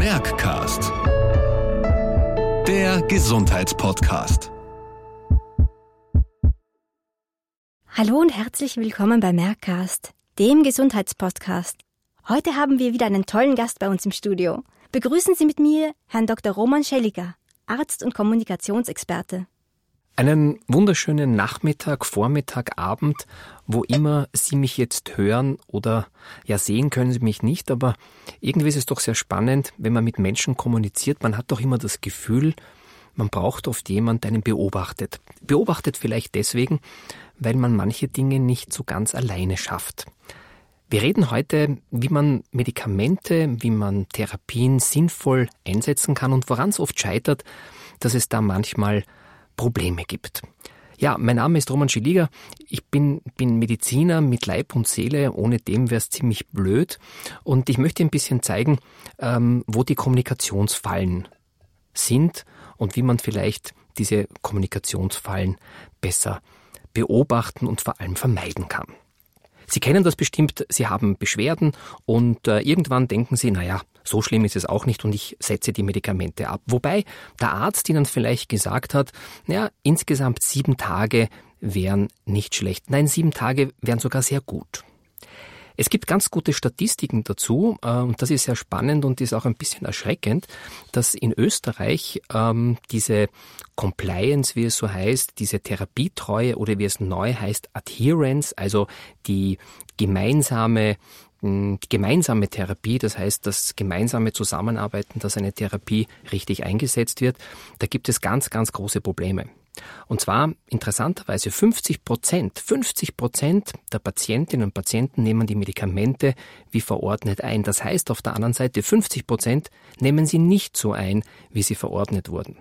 Merckcast. Der Gesundheitspodcast. Hallo und herzlich willkommen bei Merckcast, dem Gesundheitspodcast. Heute haben wir wieder einen tollen Gast bei uns im Studio. Begrüßen Sie mit mir Herrn Dr. Roman Schelliger, Arzt und Kommunikationsexperte. Einen wunderschönen Nachmittag, Vormittag, Abend, wo immer Sie mich jetzt hören oder ja sehen können Sie mich nicht, aber irgendwie ist es doch sehr spannend, wenn man mit Menschen kommuniziert. Man hat doch immer das Gefühl, man braucht oft jemand, der einen beobachtet. Beobachtet vielleicht deswegen, weil man manche Dinge nicht so ganz alleine schafft. Wir reden heute, wie man Medikamente, wie man Therapien sinnvoll einsetzen kann und woran es oft scheitert, dass es da manchmal Probleme gibt. Ja, mein Name ist Roman Schiliger. Ich bin, bin Mediziner mit Leib und Seele. Ohne dem wäre es ziemlich blöd. Und ich möchte ein bisschen zeigen, ähm, wo die Kommunikationsfallen sind und wie man vielleicht diese Kommunikationsfallen besser beobachten und vor allem vermeiden kann. Sie kennen das bestimmt, Sie haben Beschwerden und äh, irgendwann denken Sie, naja, so schlimm ist es auch nicht und ich setze die Medikamente ab. Wobei der Arzt Ihnen vielleicht gesagt hat, naja, insgesamt sieben Tage wären nicht schlecht. Nein, sieben Tage wären sogar sehr gut. Es gibt ganz gute Statistiken dazu äh, und das ist sehr spannend und ist auch ein bisschen erschreckend, dass in Österreich ähm, diese Compliance, wie es so heißt, diese Therapietreue oder wie es neu heißt, Adherence, also die gemeinsame die gemeinsame Therapie, das heißt das gemeinsame Zusammenarbeiten, dass eine Therapie richtig eingesetzt wird, da gibt es ganz, ganz große Probleme. Und zwar interessanterweise 50 Prozent, 50 Prozent der Patientinnen und Patienten nehmen die Medikamente wie verordnet ein. Das heißt auf der anderen Seite 50 Prozent nehmen sie nicht so ein, wie sie verordnet wurden.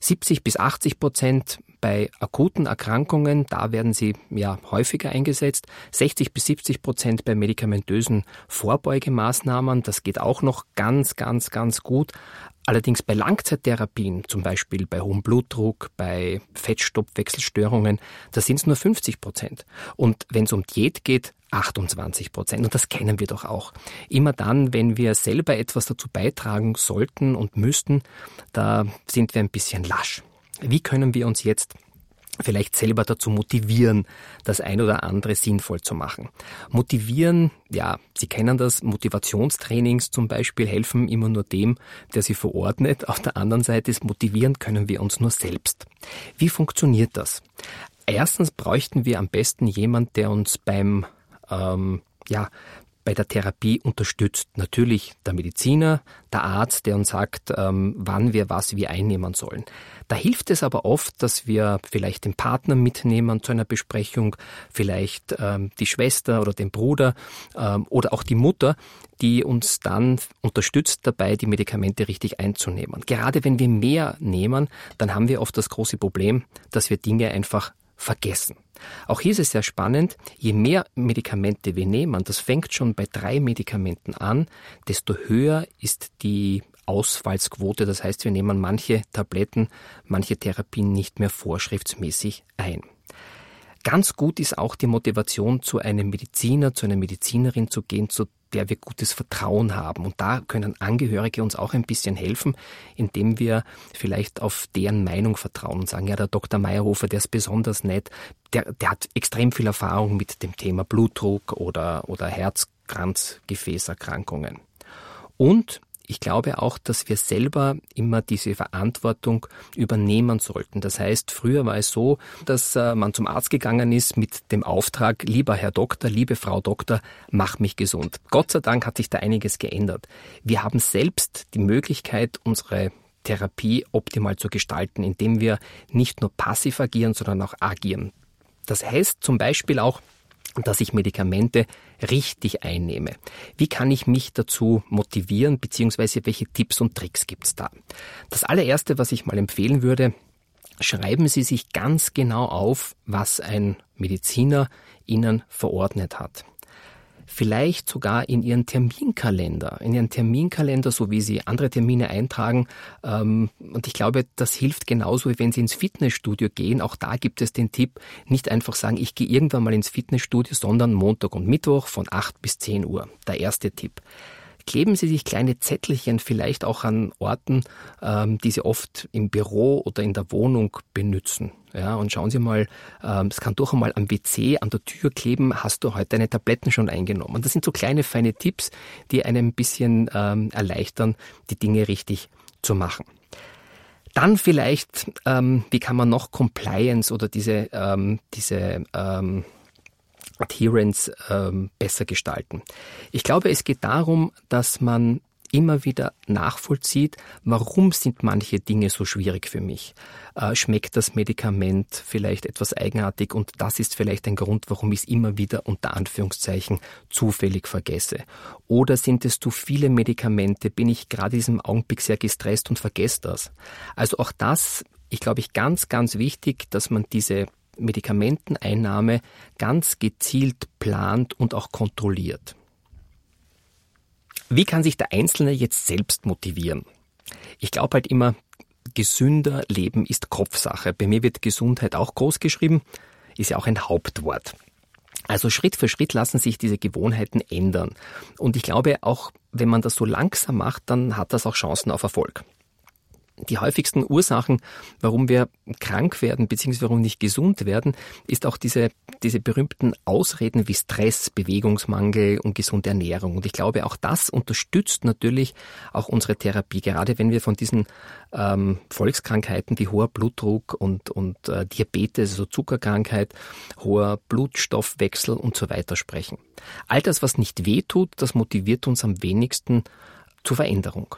70 bis 80 Prozent bei akuten Erkrankungen, da werden sie ja häufiger eingesetzt. 60 bis 70 Prozent bei medikamentösen Vorbeugemaßnahmen, das geht auch noch ganz, ganz, ganz gut. Allerdings bei Langzeittherapien, zum Beispiel bei hohem Blutdruck, bei Fettstoffwechselstörungen, da sind es nur 50 Prozent. Und wenn es um Diät geht, 28 Prozent. Und das kennen wir doch auch. Immer dann, wenn wir selber etwas dazu beitragen sollten und müssten, da sind wir ein bisschen lasch. Wie können wir uns jetzt vielleicht selber dazu motivieren, das ein oder andere sinnvoll zu machen. Motivieren, ja, Sie kennen das, Motivationstrainings zum Beispiel helfen immer nur dem, der sie verordnet. Auf der anderen Seite ist motivieren können wir uns nur selbst. Wie funktioniert das? Erstens bräuchten wir am besten jemand, der uns beim ähm, ja, bei der Therapie unterstützt. Natürlich der Mediziner, der Arzt, der uns sagt, ähm, wann wir was wie einnehmen sollen. Da hilft es aber oft, dass wir vielleicht den Partner mitnehmen zu einer Besprechung, vielleicht ähm, die Schwester oder den Bruder ähm, oder auch die Mutter, die uns dann unterstützt dabei, die Medikamente richtig einzunehmen. Gerade wenn wir mehr nehmen, dann haben wir oft das große Problem, dass wir Dinge einfach vergessen. Auch hier ist es sehr spannend, je mehr Medikamente wir nehmen, das fängt schon bei drei Medikamenten an, desto höher ist die Ausfallsquote. Das heißt, wir nehmen manche Tabletten, manche Therapien nicht mehr vorschriftsmäßig ein. Ganz gut ist auch die Motivation, zu einem Mediziner, zu einer Medizinerin zu gehen, zu der wir gutes Vertrauen haben. Und da können Angehörige uns auch ein bisschen helfen, indem wir vielleicht auf deren Meinung vertrauen und sagen, ja, der Dr. Meyerhofer, der ist besonders nett, der, der hat extrem viel Erfahrung mit dem Thema Blutdruck oder, oder Herzkranzgefäßerkrankungen. Und ich glaube auch, dass wir selber immer diese Verantwortung übernehmen sollten. Das heißt, früher war es so, dass äh, man zum Arzt gegangen ist mit dem Auftrag, lieber Herr Doktor, liebe Frau Doktor, mach mich gesund. Gott sei Dank hat sich da einiges geändert. Wir haben selbst die Möglichkeit, unsere Therapie optimal zu gestalten, indem wir nicht nur passiv agieren, sondern auch agieren. Das heißt zum Beispiel auch, dass ich Medikamente richtig einnehme. Wie kann ich mich dazu motivieren, beziehungsweise welche Tipps und Tricks gibt's da? Das allererste, was ich mal empfehlen würde, schreiben Sie sich ganz genau auf, was ein Mediziner Ihnen verordnet hat vielleicht sogar in Ihren Terminkalender, in Ihren Terminkalender, so wie Sie andere Termine eintragen. Ähm, und ich glaube, das hilft genauso, wie wenn Sie ins Fitnessstudio gehen. Auch da gibt es den Tipp, nicht einfach sagen, ich gehe irgendwann mal ins Fitnessstudio, sondern Montag und Mittwoch von 8 bis 10 Uhr. Der erste Tipp. kleben Sie sich kleine Zettelchen vielleicht auch an Orten, ähm, die Sie oft im Büro oder in der Wohnung benützen. Ja, und schauen Sie mal, ähm, es kann doch einmal am WC an der Tür kleben, hast du heute deine Tabletten schon eingenommen? Und das sind so kleine, feine Tipps, die einem ein bisschen ähm, erleichtern, die Dinge richtig zu machen. Dann vielleicht, ähm, wie kann man noch Compliance oder diese, ähm, diese ähm, Adherence ähm, besser gestalten. Ich glaube, es geht darum, dass man immer wieder nachvollzieht, warum sind manche Dinge so schwierig für mich. Äh, schmeckt das Medikament vielleicht etwas eigenartig und das ist vielleicht ein Grund, warum ich es immer wieder unter Anführungszeichen zufällig vergesse. Oder sind es zu viele Medikamente, bin ich gerade in diesem Augenblick sehr gestresst und vergesse das. Also auch das, ich glaube ich, ganz, ganz wichtig, dass man diese Medikamenteneinnahme ganz gezielt plant und auch kontrolliert. Wie kann sich der Einzelne jetzt selbst motivieren? Ich glaube halt immer, gesünder Leben ist Kopfsache. Bei mir wird Gesundheit auch groß geschrieben, ist ja auch ein Hauptwort. Also Schritt für Schritt lassen sich diese Gewohnheiten ändern. Und ich glaube, auch wenn man das so langsam macht, dann hat das auch Chancen auf Erfolg die häufigsten Ursachen, warum wir krank werden bzw. warum nicht gesund werden, ist auch diese, diese berühmten Ausreden wie Stress, Bewegungsmangel und gesunde Ernährung. Und ich glaube, auch das unterstützt natürlich auch unsere Therapie, gerade wenn wir von diesen ähm, Volkskrankheiten wie hoher Blutdruck und, und äh, Diabetes, also Zuckerkrankheit, hoher Blutstoffwechsel und so weiter sprechen. All das, was nicht wehtut, das motiviert uns am wenigsten zur Veränderung.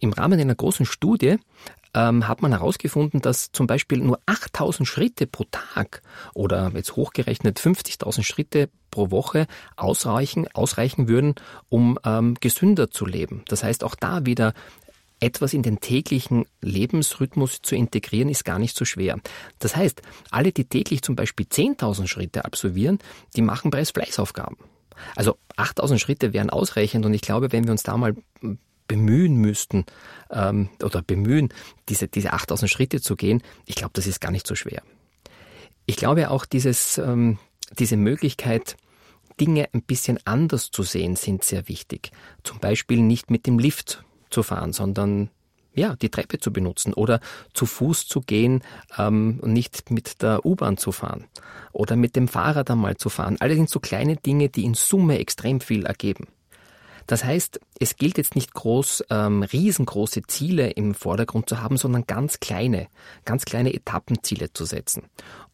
Im Rahmen einer großen Studie ähm, hat man herausgefunden, dass zum Beispiel nur 8000 Schritte pro Tag oder jetzt hochgerechnet 50.000 Schritte pro Woche ausreichen, ausreichen würden, um ähm, gesünder zu leben. Das heißt, auch da wieder etwas in den täglichen Lebensrhythmus zu integrieren, ist gar nicht so schwer. Das heißt, alle, die täglich zum Beispiel 10.000 Schritte absolvieren, die machen bereits Fleißaufgaben. Also 8000 Schritte wären ausreichend und ich glaube, wenn wir uns da mal bemühen müssten ähm, oder bemühen, diese, diese 8000 Schritte zu gehen, ich glaube, das ist gar nicht so schwer. Ich glaube auch, dieses, ähm, diese Möglichkeit, Dinge ein bisschen anders zu sehen, sind sehr wichtig. Zum Beispiel nicht mit dem Lift zu fahren, sondern ja, die Treppe zu benutzen oder zu Fuß zu gehen ähm, und nicht mit der U-Bahn zu fahren oder mit dem Fahrrad einmal zu fahren. Alles sind so kleine Dinge, die in Summe extrem viel ergeben. Das heißt, es gilt jetzt nicht groß, ähm, riesengroße Ziele im Vordergrund zu haben, sondern ganz kleine, ganz kleine Etappenziele zu setzen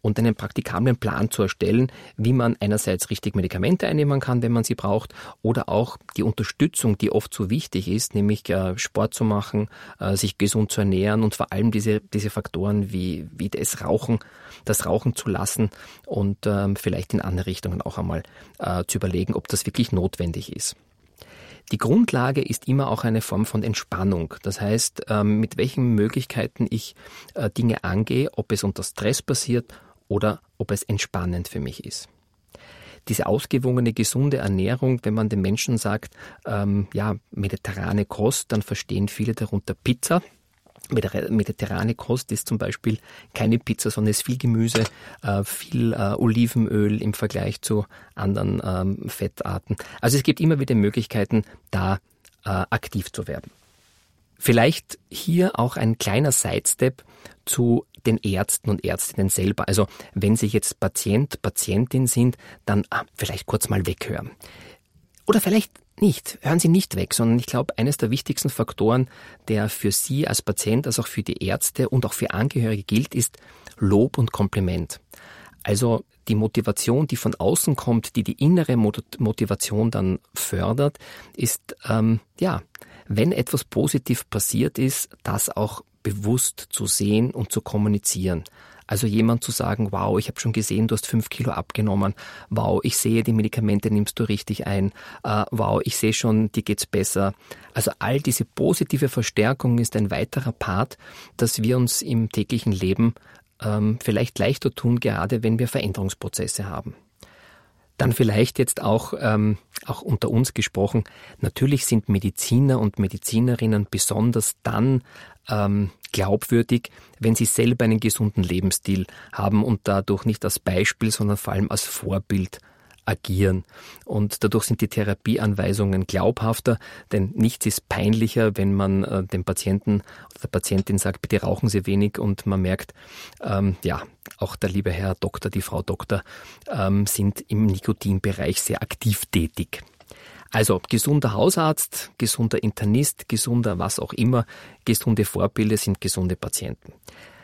und einen praktikablen Plan zu erstellen, wie man einerseits richtig Medikamente einnehmen kann, wenn man sie braucht, oder auch die Unterstützung, die oft so wichtig ist, nämlich äh, Sport zu machen, äh, sich gesund zu ernähren und vor allem diese, diese Faktoren wie, wie das Rauchen, das Rauchen zu lassen und ähm, vielleicht in andere Richtungen auch einmal äh, zu überlegen, ob das wirklich notwendig ist. Die Grundlage ist immer auch eine Form von Entspannung. Das heißt, ähm, mit welchen Möglichkeiten ich äh, Dinge angehe, ob es unter Stress passiert oder ob es entspannend für mich ist. Diese ausgewogene, gesunde Ernährung, wenn man den Menschen sagt, ähm, ja, mediterrane Kost, dann verstehen viele darunter Pizza, mediterrane Kost ist zum Beispiel keine Pizza, sondern es ist viel Gemüse, äh, viel äh, Olivenöl im Vergleich zu anderen ähm, Fettarten. Also es gibt immer wieder Möglichkeiten, da äh, aktiv zu werden. Vielleicht hier auch ein kleiner Sidestep zu den Ärzten und Ärztinnen selber. Also wenn Sie jetzt Patient, Patientin sind, dann ah, vielleicht kurz mal weghören. Oder vielleicht nicht, hören Sie nicht weg, sondern ich glaube, eines der wichtigsten Faktoren, der für Sie als Patient, als auch für die Ärzte und auch für Angehörige gilt, ist Lob und Kompliment. Also die Motivation, die von außen kommt, die die innere Motivation dann fördert, ist, ähm, ja, wenn etwas positiv passiert ist, das auch bewusst zu sehen und zu kommunizieren. Also jemand zu sagen, wow, ich habe schon gesehen, du hast fünf Kilo abgenommen, wow, ich sehe, die Medikamente nimmst du richtig ein, uh, wow, ich sehe schon, dir geht's besser. Also all diese positive Verstärkung ist ein weiterer Part, dass wir uns im täglichen Leben ähm, vielleicht leichter tun, gerade wenn wir Veränderungsprozesse haben. Dann vielleicht jetzt auch, ähm, auch unter uns gesprochen, natürlich sind Mediziner und Medizinerinnen besonders dann ähm, glaubwürdig, wenn sie selber einen gesunden Lebensstil haben und dadurch nicht als Beispiel, sondern vor allem als Vorbild agieren. Und dadurch sind die Therapieanweisungen glaubhafter, denn nichts ist peinlicher, wenn man äh, dem Patienten oder der Patientin sagt, bitte rauchen Sie wenig und man merkt, ähm, ja, auch der liebe Herr Doktor, die Frau Doktor ähm, sind im Nikotinbereich sehr aktiv tätig. Also gesunder Hausarzt, gesunder Internist, gesunder was auch immer, gesunde Vorbilder sind gesunde Patienten.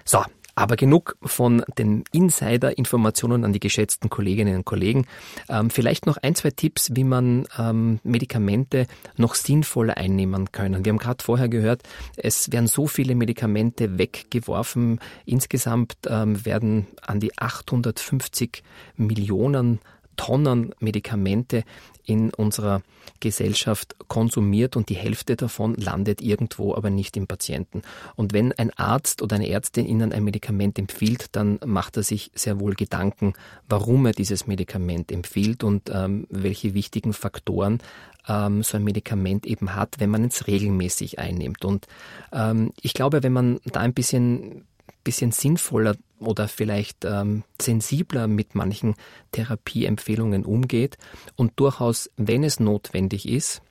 So, aber genug von den Insider-Informationen an die geschätzten Kolleginnen und Kollegen. Ähm, vielleicht noch ein, zwei Tipps, wie man ähm, Medikamente noch sinnvoller einnehmen können. Wir haben gerade vorher gehört, es werden so viele Medikamente weggeworfen. Insgesamt ähm, werden an die 850 Millionen Tonnen Medikamente in unserer Gesellschaft konsumiert und die Hälfte davon landet irgendwo, aber nicht im Patienten. Und wenn ein Arzt oder eine Ärztin Ihnen ein Medikament empfiehlt, dann macht er sich sehr wohl Gedanken, warum er dieses Medikament empfiehlt und ähm, welche wichtigen Faktoren ähm, so ein Medikament eben hat, wenn man es regelmäßig einnimmt. Und ähm, ich glaube, wenn man da ein bisschen bisschen sinnvoller oder vielleicht ähm, sensibler mit manchen Therapieempfehlungen umgeht und durchaus, wenn es notwendig ist,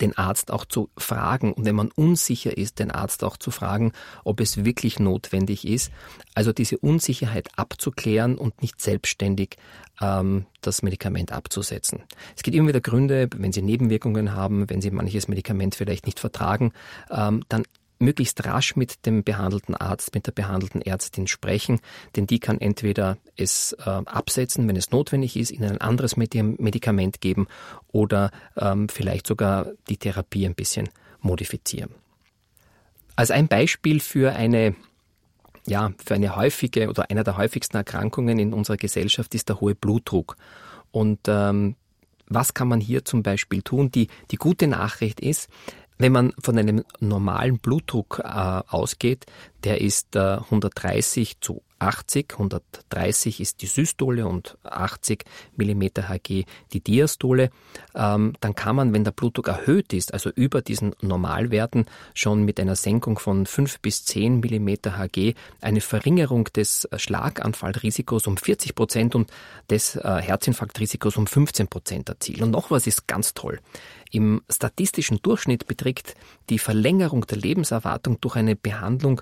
den Arzt auch zu fragen und wenn man unsicher ist, den Arzt auch zu fragen, ob es wirklich notwendig ist. Also diese Unsicherheit abzuklären und nicht selbstständig ähm, das Medikament abzusetzen. Es gibt immer wieder Gründe, wenn Sie Nebenwirkungen haben, wenn Sie manches Medikament vielleicht nicht vertragen, ähm, dann möglichst rasch mit dem behandelten Arzt, mit der behandelten Ärztin sprechen, denn die kann entweder es äh, absetzen, wenn es notwendig ist, ihnen ein anderes Medikament geben oder ähm, vielleicht sogar die Therapie ein bisschen modifizieren. Als ein Beispiel für eine ja, für eine häufige oder einer der häufigsten Erkrankungen in unserer Gesellschaft ist der hohe Blutdruck. Und ähm, was kann man hier zum Beispiel tun? Die, die gute Nachricht ist, wenn man von einem normalen Blutdruck äh, ausgeht, der ist äh, 130 zu 80, 130 ist die Systole und 80 mm Hg die Diastole, ähm, dann kann man, wenn der Blutdruck erhöht ist, also über diesen Normalwerten, schon mit einer Senkung von 5 bis 10 mm Hg eine Verringerung des Schlaganfallrisikos um 40 Prozent und des äh, Herzinfarktrisikos um 15 Prozent erzielen. Und noch was ist ganz toll. Im statistischen Durchschnitt beträgt die Verlängerung der Lebenserwartung durch eine Behandlung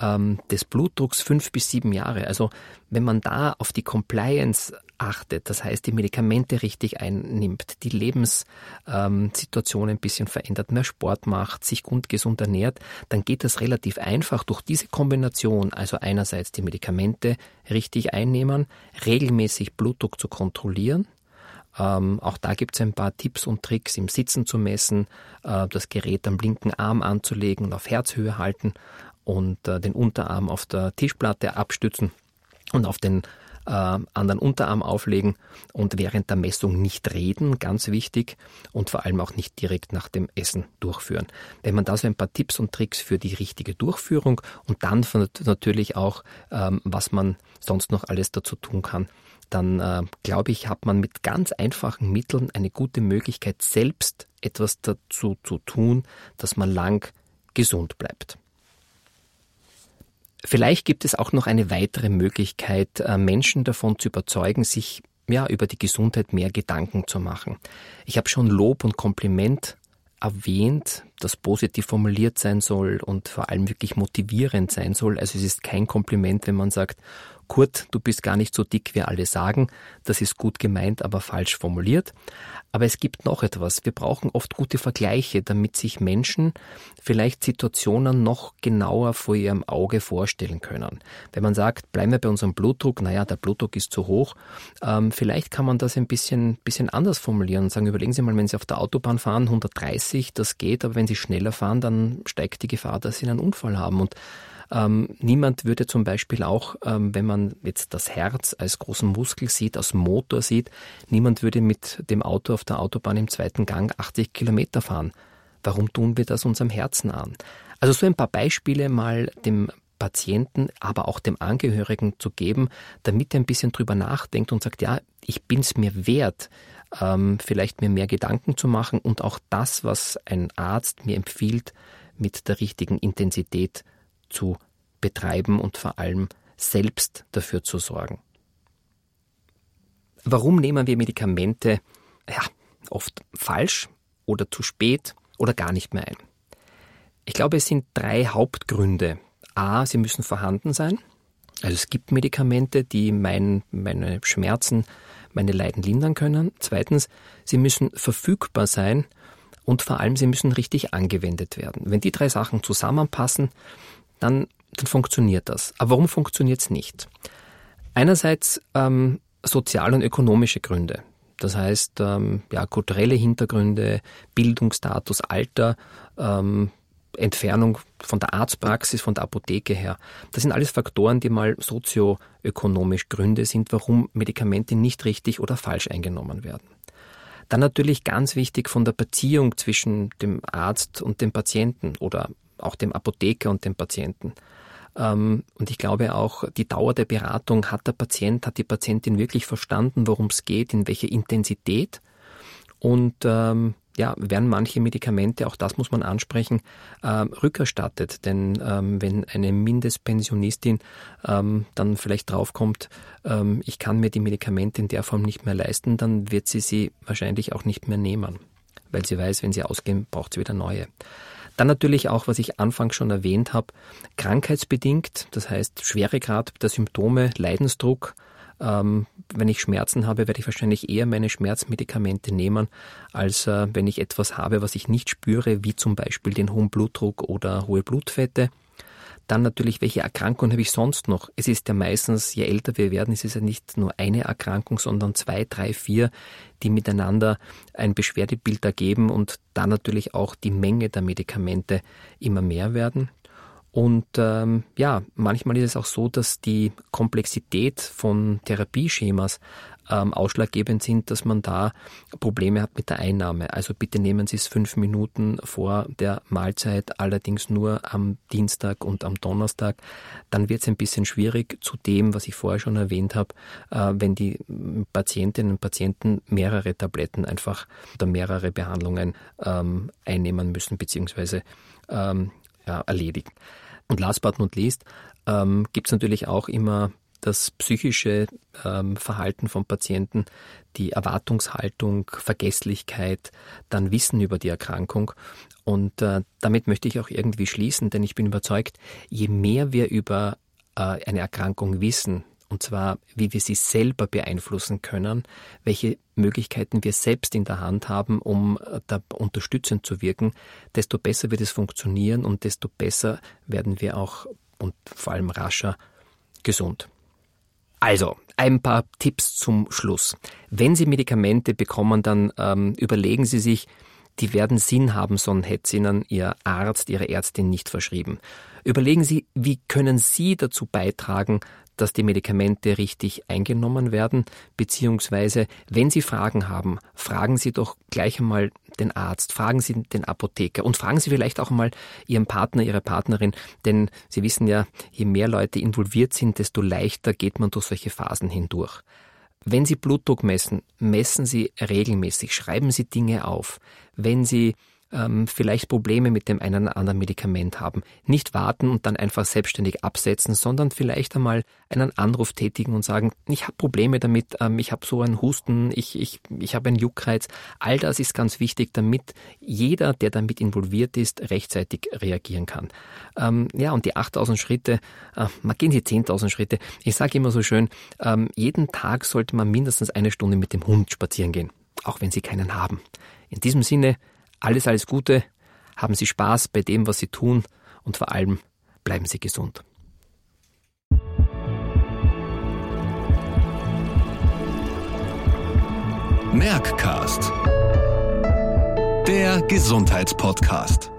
ähm, des Blutdrucks fünf bis sieben Jahre. Also wenn man da auf die Compliance achtet, das heißt die Medikamente richtig einnimmt, die Lebenssituation ein bisschen verändert, mehr Sport macht, sich gut gesund ernährt, dann geht das relativ einfach durch diese Kombination, also einerseits die Medikamente richtig einnehmen, regelmäßig Blutdruck zu kontrollieren, ähm, auch da gibt es ein paar Tipps und Tricks, im Sitzen zu messen, äh, das Gerät am linken Arm anzulegen und auf Herzhöhe halten und äh, den Unterarm auf der Tischplatte abstützen und auf den äh, anderen Unterarm auflegen und während der Messung nicht reden, ganz wichtig, und vor allem auch nicht direkt nach dem Essen durchführen. Wenn man da so ein paar Tipps und Tricks für die richtige Durchführung und dann natürlich auch, ähm, was man sonst noch alles dazu tun kann, dann äh, glaube ich, hat man mit ganz einfachen Mitteln eine gute Möglichkeit, selbst etwas dazu zu tun, dass man lang gesund bleibt. Vielleicht gibt es auch noch eine weitere Möglichkeit, äh, Menschen davon zu überzeugen, sich ja, über die Gesundheit mehr Gedanken zu machen. Ich habe schon Lob und Kompliment erwähnt, das positiv formuliert sein soll und vor allem wirklich motivierend sein soll. Also es ist kein Kompliment, wenn man sagt, Kurt, du bist gar nicht so dick, wie alle sagen. Das ist gut gemeint, aber falsch formuliert. Aber es gibt noch etwas. Wir brauchen oft gute Vergleiche, damit sich Menschen vielleicht Situationen noch genauer vor ihrem Auge vorstellen können. Wenn man sagt, bleiben wir bei unserem Blutdruck, naja, der Blutdruck ist zu hoch, ähm, vielleicht kann man das ein bisschen, bisschen anders formulieren und sagen, überlegen Sie mal, wenn Sie auf der Autobahn fahren, 130, das geht, aber wenn Sie schneller fahren, dann steigt die Gefahr, dass Sie einen Unfall haben. Und ähm, niemand würde zum Beispiel auch, ähm, wenn man jetzt das Herz als großen Muskel sieht, als Motor sieht, niemand würde mit dem Auto auf der Autobahn im zweiten Gang 80 Kilometer fahren. Warum tun wir das unserem Herzen an? Also so ein paar Beispiele mal dem Patienten, aber auch dem Angehörigen zu geben, damit er ein bisschen drüber nachdenkt und sagt, ja, ich bin es mir wert, ähm, vielleicht mir mehr Gedanken zu machen und auch das, was ein Arzt mir empfiehlt, mit der richtigen Intensität zu betreiben und vor allem selbst dafür zu sorgen. Warum nehmen wir Medikamente ja, oft falsch oder zu spät oder gar nicht mehr ein? Ich glaube, es sind drei Hauptgründe. A, sie müssen vorhanden sein. Also es gibt Medikamente, die mein, meine Schmerzen, meine Leiden lindern können. Zweitens, sie müssen verfügbar sein und vor allem, sie müssen richtig angewendet werden. Wenn die drei Sachen zusammenpassen, dann, dann funktioniert das. Aber warum funktioniert es nicht? Einerseits ähm, soziale und ökonomische Gründe. Das heißt, ähm, ja, kulturelle Hintergründe, Bildungsstatus, Alter, ähm, Entfernung von der Arztpraxis, von der Apotheke her. Das sind alles Faktoren, die mal sozioökonomisch Gründe sind, warum Medikamente nicht richtig oder falsch eingenommen werden. Dann natürlich ganz wichtig von der Beziehung zwischen dem Arzt und dem Patienten oder auch dem Apotheker und dem Patienten. Ähm, und ich glaube auch, die Dauer der Beratung hat der Patient, hat die Patientin wirklich verstanden, worum es geht, in welche Intensität. Und ähm, ja, werden manche Medikamente, auch das muss man ansprechen, äh, rückerstattet. Denn ähm, wenn eine Mindestpensionistin ähm, dann vielleicht draufkommt, ähm, ich kann mir die Medikamente in der Form nicht mehr leisten, dann wird sie sie wahrscheinlich auch nicht mehr nehmen, weil sie weiß, wenn sie ausgehen, braucht sie wieder neue. Dann natürlich auch, was ich anfangs schon erwähnt habe, krankheitsbedingt, das heißt Schweregrad der Symptome, Leidensdruck, ähm, wenn ich Schmerzen habe, werde ich wahrscheinlich eher meine Schmerzmedikamente nehmen, als äh, wenn ich etwas habe, was ich nicht spüre, wie zum Beispiel den hohen Blutdruck oder hohe Blutfette. Dann natürlich, welche Erkrankungen habe ich sonst noch? Es ist ja meistens, je älter wir werden, ist es ja nicht nur eine Erkrankung, sondern zwei, drei, vier, die miteinander ein Beschwerdebild ergeben und da natürlich auch die Menge der Medikamente immer mehr werden. Und ähm, ja, manchmal ist es auch so, dass die Komplexität von Therapieschemas ähm, ausschlaggebend sind, dass man da Probleme hat mit der Einnahme. Also bitte nehmen Sie es fünf Minuten vor der Mahlzeit, allerdings nur am Dienstag und am Donnerstag. Dann wird es ein bisschen schwierig zu dem, was ich vorher schon erwähnt habe, äh, wenn die Patientinnen und Patienten mehrere Tabletten einfach oder mehrere Behandlungen ähm, einnehmen müssen, beziehungsweise ähm, ja, erledigen. Und last but not least ähm, gibt es natürlich auch immer das psychische ähm, Verhalten von Patienten, die Erwartungshaltung, Vergesslichkeit, dann Wissen über die Erkrankung. Und äh, damit möchte ich auch irgendwie schließen, denn ich bin überzeugt, je mehr wir über äh, eine Erkrankung wissen, und zwar wie wir sie selber beeinflussen können, welche Möglichkeiten wir selbst in der Hand haben, um äh, da unterstützend zu wirken, desto besser wird es funktionieren und desto besser werden wir auch und vor allem rascher gesund. Also, ein paar Tipps zum Schluss. Wenn Sie Medikamente bekommen, dann ähm, überlegen Sie sich, die werden Sinn haben, sonst hätte Ihnen Ihr Arzt, Ihre Ärztin nicht verschrieben. Überlegen Sie, wie können Sie dazu beitragen, dass die Medikamente richtig eingenommen werden, beziehungsweise wenn Sie Fragen haben, fragen Sie doch gleich einmal den Arzt, fragen Sie den Apotheker und fragen Sie vielleicht auch mal Ihren Partner, Ihre Partnerin, denn Sie wissen ja, je mehr Leute involviert sind, desto leichter geht man durch solche Phasen hindurch. Wenn Sie Blutdruck messen, messen Sie regelmäßig, schreiben Sie Dinge auf. Wenn Sie ähm, vielleicht Probleme mit dem einen oder anderen Medikament haben. Nicht warten und dann einfach selbstständig absetzen, sondern vielleicht einmal einen Anruf tätigen und sagen, ich habe Probleme damit, ähm, ich habe so einen Husten, ich, ich, ich habe einen Juckreiz. All das ist ganz wichtig, damit jeder, der damit involviert ist, rechtzeitig reagieren kann. Ähm, ja, und die 8000 Schritte, äh, man gehen die 10.000 Schritte. Ich sage immer so schön, ähm, jeden Tag sollte man mindestens eine Stunde mit dem Hund spazieren gehen, auch wenn Sie keinen haben. In diesem Sinne, alles, alles Gute, haben Sie Spaß bei dem, was Sie tun und vor allem bleiben Sie gesund. Merckcast, der Gesundheitspodcast.